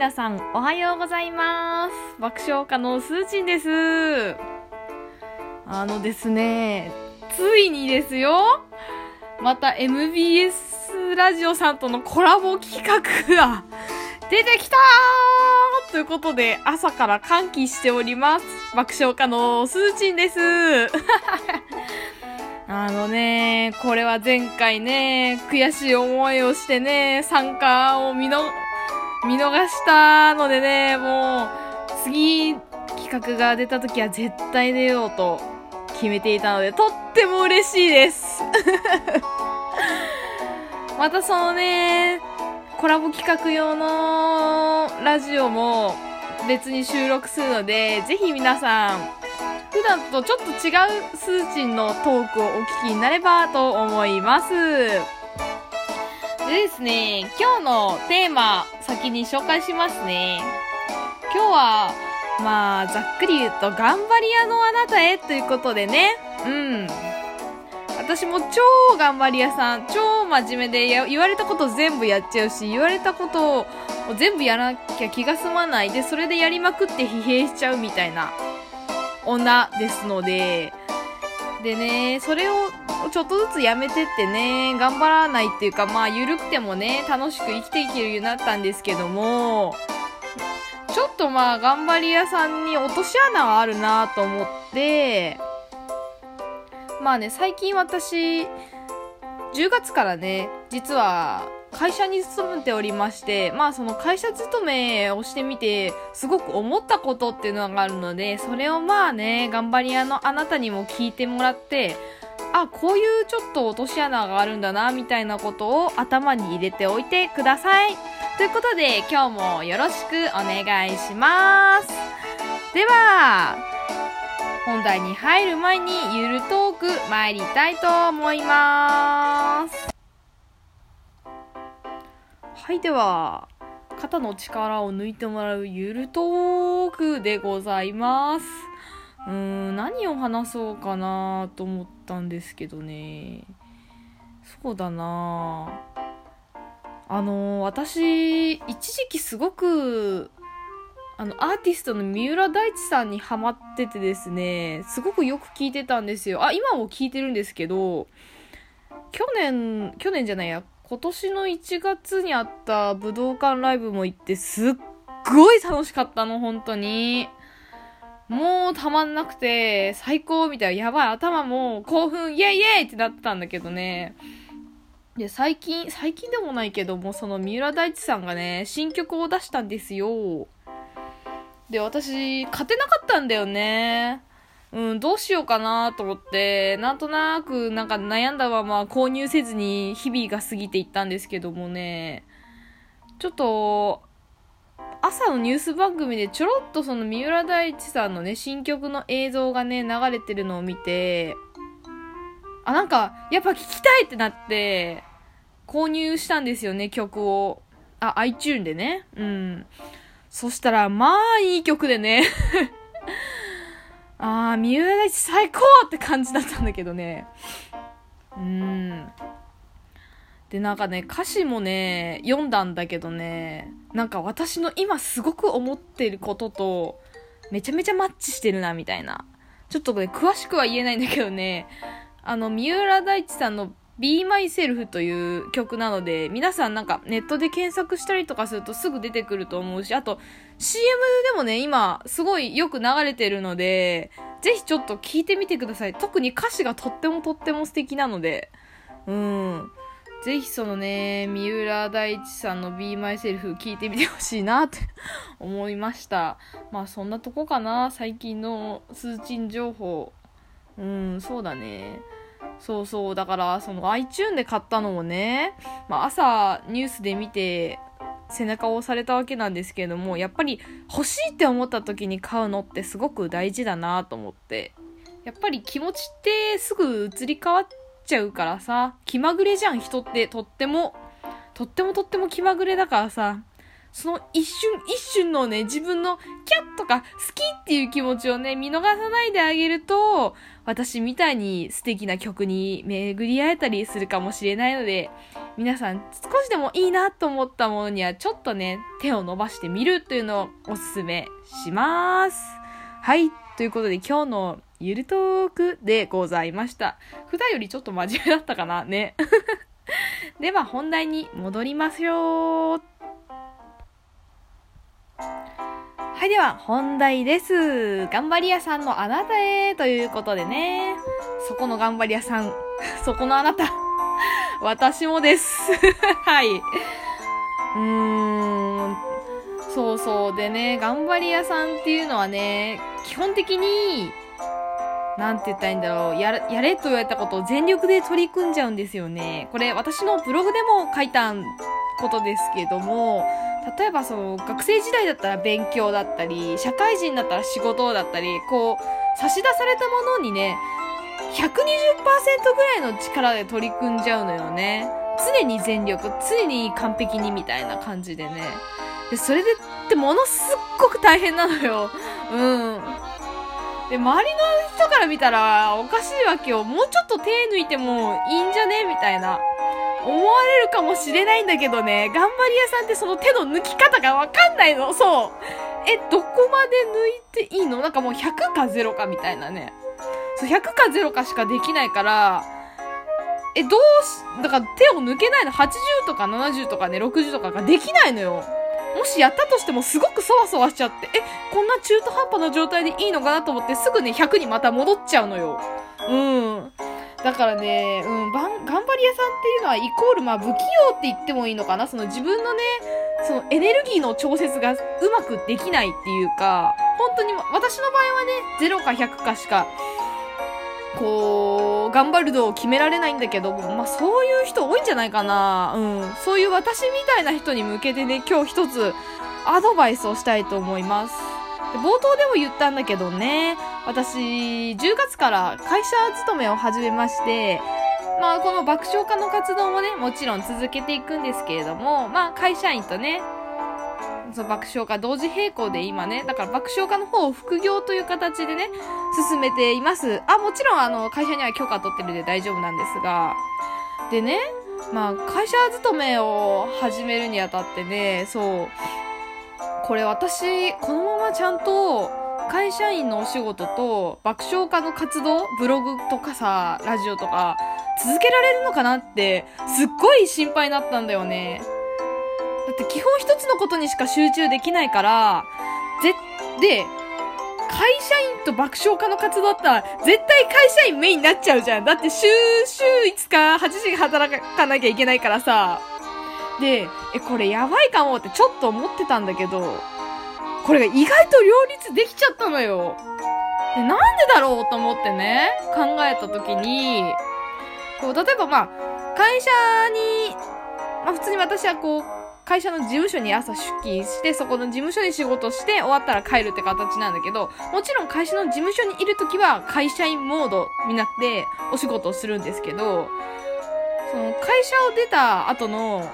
皆さん、おはようございます。爆笑家のすーちんです。あのですね、ついにですよ、また MBS ラジオさんとのコラボ企画が 出てきたということで、朝から歓喜しております。爆笑家のすーちんです。あのね、これは前回ね、悔しい思いをしてね、参加を見の、見逃したのでね、もう、次、企画が出た時は絶対出ようと決めていたので、とっても嬉しいです。またそのね、コラボ企画用のラジオも別に収録するので、ぜひ皆さん、普段とちょっと違うスーチンのトークをお聞きになればと思います。でですね、今日のテーマ、先に紹介しますね。今日は、まあ、ざっくり言うと、頑張り屋のあなたへということでね、うん。私も超頑張り屋さん、超真面目で言われたこと全部やっちゃうし、言われたことを全部やらなきゃ気が済まないで、それでやりまくって疲弊しちゃうみたいな女ですので、でね、それをちょっとずつやめてってね、頑張らないっていうか、まあ、ゆるくてもね、楽しく生きていけるようになったんですけども、ちょっとまあ、頑張り屋さんに落とし穴があるなと思って、まあね、最近私、10月からね、実は会社に勤めておりまして、まあその会社勤めをしてみて、すごく思ったことっていうのがあるので、それをまあね、頑張り屋のあなたにも聞いてもらって、あ、こういうちょっと落とし穴があるんだな、みたいなことを頭に入れておいてください。ということで、今日もよろしくお願いします。では、本題に入る前にゆるトーク参りたいと思います。はい、では、肩の力を抜いてもらうゆるトークでございます。うーん、何を話そうかなと思ったんですけどね。そうだなあの、私、一時期すごく、あの、アーティストの三浦大知さんにハマっててですね、すごくよく聞いてたんですよ。あ、今も聞いてるんですけど、去年、去年じゃないや、今年の1月にあった武道館ライブも行って、すっごい楽しかったの、本当に。もうたまんなくて、最高みたいな、やばい、頭も興奮、イェイイェイってなってたんだけどね。で、最近、最近でもないけども、その三浦大知さんがね、新曲を出したんですよ。で、私、勝てなかったんだよね。うん、どうしようかなと思って、なんとなく、なんか悩んだまま購入せずに日々が過ぎていったんですけどもね、ちょっと、朝のニュース番組でちょろっとその三浦大知さんのね、新曲の映像がね、流れてるのを見て、あ、なんか、やっぱ聞きたいってなって、購入したんですよね、曲を。あ、iTune でね。うん。そしたら、まあ、いい曲でね。あー、三浦大知最高って感じだったんだけどね。うん。で、なんかね、歌詞もね、読んだんだけどね、なんか私の今すごく思ってることと、めちゃめちゃマッチしてるな、みたいな。ちょっとね、詳しくは言えないんだけどね、あの、三浦大知さんの Be Myself という曲なので、皆さんなんかネットで検索したりとかするとすぐ出てくると思うし、あと CM でもね、今すごいよく流れてるので、ぜひちょっと聞いてみてください。特に歌詞がとってもとっても素敵なので、うん。ぜひそのね、三浦大知さんの Be Myself 聞いてみてほしいなって 思いました。まあそんなとこかな、最近の通信情報。うん、そうだね。そうそう。だから、その iTune で買ったのもね、まあ朝ニュースで見て背中を押されたわけなんですけれども、やっぱり欲しいって思った時に買うのってすごく大事だなと思って。やっぱり気持ちってすぐ移り変わっちゃうからさ、気まぐれじゃん、人って。とっても。とってもとっても気まぐれだからさ、その一瞬一瞬のね、自分のキャッとか好きっていう気持ちをね、見逃さないであげると、私みたいに素敵な曲に巡り会えたりするかもしれないので、皆さん少しでもいいなと思ったものにはちょっとね、手を伸ばしてみるというのをおすすめします。はい。ということで今日のゆるトークでございました。普段よりちょっと真面目だったかな？ね。では本題に戻りますよ。はい、では本題です。頑張り屋さんのあなたへということでね。そこの頑張り屋さん、そこのあなた、私もです。はい。うーん、そうそう。でね、頑張り屋さんっていうのはね、基本的に、なんて言ったらいいんだろう。やれ、やれと言われたことを全力で取り組んじゃうんですよね。これ、私のブログでも書いたんことですけども、例えばその、学生時代だったら勉強だったり、社会人だったら仕事だったり、こう、差し出されたものにね、120%ぐらいの力で取り組んじゃうのよね。常に全力、常に完璧にみたいな感じでね。で、それでってものすっごく大変なのよ。うん。で、周りの人から見たらおかしいわけよ。もうちょっと手抜いてもいいんじゃね？みたいな。思われるかもしれないんだけどね、頑張り屋さんってその手の抜き方がわかんないの。そう。え、どこまで抜いていいの？なんかもう100か0かみたいなね。そう、100か0かしかできないから、え、どうし、だから手を抜けないの ?80 とか70とかね、60とかができないのよ。もしやったとしてもすごくそわそわしちゃって、え、こんな中途半端な状態でいいのかなと思ってすぐね、100にまた戻っちゃうのよ。うん。だからね、うん、ばん頑張り屋さんっていうのはイコール、まあ、不器用って言ってもいいのかなその自分のね、そのエネルギーの調節がうまくできないっていうか、本当に、私の場合はね、0か100かしかこう、頑張る度を決められないんだけど、まあそういう人多いんじゃないかな。うん。そういう私みたいな人に向けてね、今日一つアドバイスをしたいと思います。冒頭でも言ったんだけどね、私、10月から会社勤めを始めまして、まあこの爆笑家の活動もね、もちろん続けていくんですけれども、まあ会社員とね、その爆笑家同時並行で今ね、だから爆笑家の方を副業という形でね、進めています。あ、もちろんあの、会社には許可取ってるんで大丈夫なんですが、でね、まあ、会社勤めを始めるにあたってね、そう、これ私、このままちゃんと、会社員のお仕事と爆笑家の活動、ブログとかさ、ラジオとか、続けられるのかなって、すっごい心配になったんだよね。だって基本一つのことにしか集中できないから、ぜ、で、会社員と爆笑家の活動だったら、絶対会社員メインになっちゃうじゃん。だって週、週5日8時働かなきゃいけないからさ。で、え、これやばいかもってちょっと思ってたんだけど、これが意外と両立できちゃったのよ。で、なんでだろうと思ってね、考えたときに、こう、例えばまあ、会社に、まあ普通に私はこう、会社の事務所に朝出勤して、そこの事務所で仕事して終わったら帰るって形なんだけど、もちろん会社の事務所にいるときは会社員モードになってお仕事をするんですけど、その会社を出た後の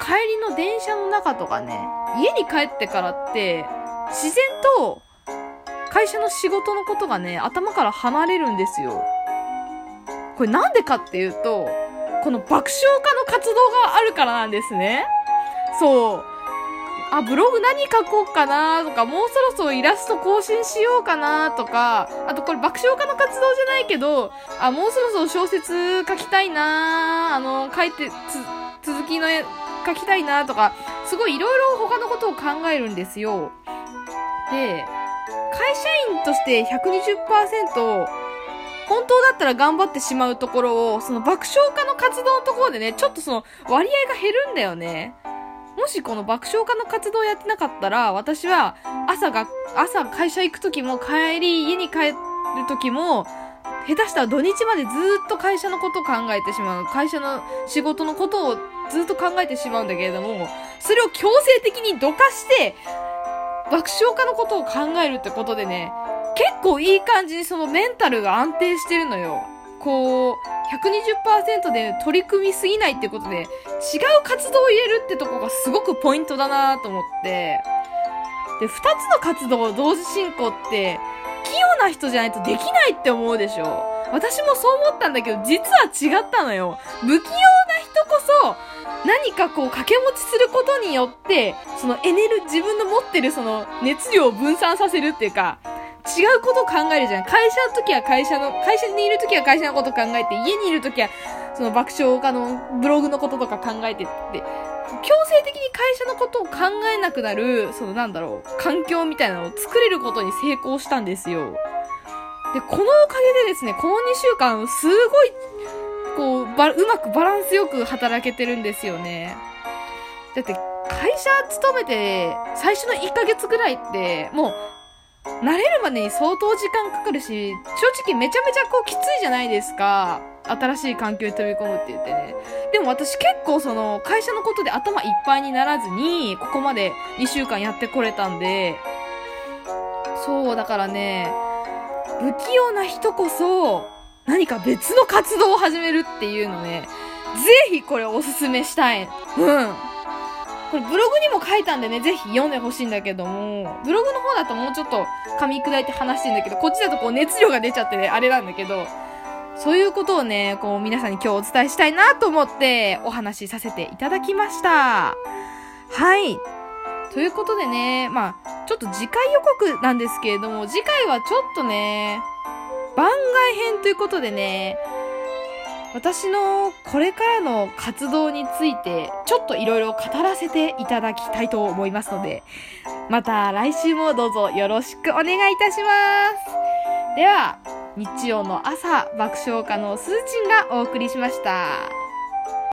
帰りの電車の中とかね、家に帰ってからって、自然と会社の仕事のことがね、頭から離れるんですよ。これなんでかっていうと、この爆笑家の活動があるからなんですね。そう。あ、ブログ何書こうかなとか、もうそろそろイラスト更新しようかなとか、あとこれ爆笑家の活動じゃないけど、あ、もうそろそろ小説書きたいなあの、書いて、つ、続きの絵書きたいなとか、すごいいろいろ他のことを考えるんですよ。で、会社員として120%、本当だったら頑張ってしまうところを、その爆笑家の活動のところでね、ちょっとその割合が減るんだよね。もしこの爆笑家の活動をやってなかったら、私は朝が、朝会社行く時も帰り家に帰る時も、下手したら土日までずっと会社のことを考えてしまう。会社の仕事のことをずっと考えてしまうんだけれども、それを強制的にどかして、爆笑家のことを考えるってことでね、結構いい感じにそのメンタルが安定してるのよ。こう、120%で取り組みすぎないってことで、違う活動を入れるってとこがすごくポイントだなと思って、で、二つの活動を同時進行って、器用な人じゃないとできないって思うでしょ私もそう思ったんだけど、実は違ったのよ。不器用そ、何かこう掛け持ちすることによって、そのエネル、自分の持ってるその熱量を分散させるっていうか、違うことを考えるじゃん。会社の時は会社の、会社にいる時は会社のこと考えて、家にいる時は、その爆笑家のブログのこととか考えてって、強制的に会社のことを考えなくなる、そのなんだろう、環境みたいなのを作れることに成功したんですよ。で、このおかげでですね、この2週間、すごい、こう、ば、うまくバランスよく働けてるんですよね。だって、会社勤めて、最初の1ヶ月ぐらいって、もう、慣れるまでに相当時間かかるし、正直めちゃめちゃこうきついじゃないですか。新しい環境に飛び込むって言ってね。でも私結構その会社のことで頭いっぱいにならずに、ここまで2週間やってこれたんで、そう、だからね、不器用な人こそ、何か別の活動を始めるっていうのね、ぜひこれおすすめしたい。うん。これブログにも書いたんでね、ぜひ読んでほしいんだけども、ブログの方だともうちょっと噛み砕いて話してんだけど、こっちだとこう熱量が出ちゃってね、あれなんだけど、そういうことをね、こう皆さんに今日お伝えしたいなと思ってお話しさせていただきました。はい。ということでね、まあ、ちょっと次回予告なんですけれども、次回はちょっとね、番外編ということでね、私のこれからの活動についてちょっといろいろ語らせていただきたいと思いますので、また来週もどうぞよろしくお願いいたします。では、日曜の朝、爆笑家のすーちんがお送りしました。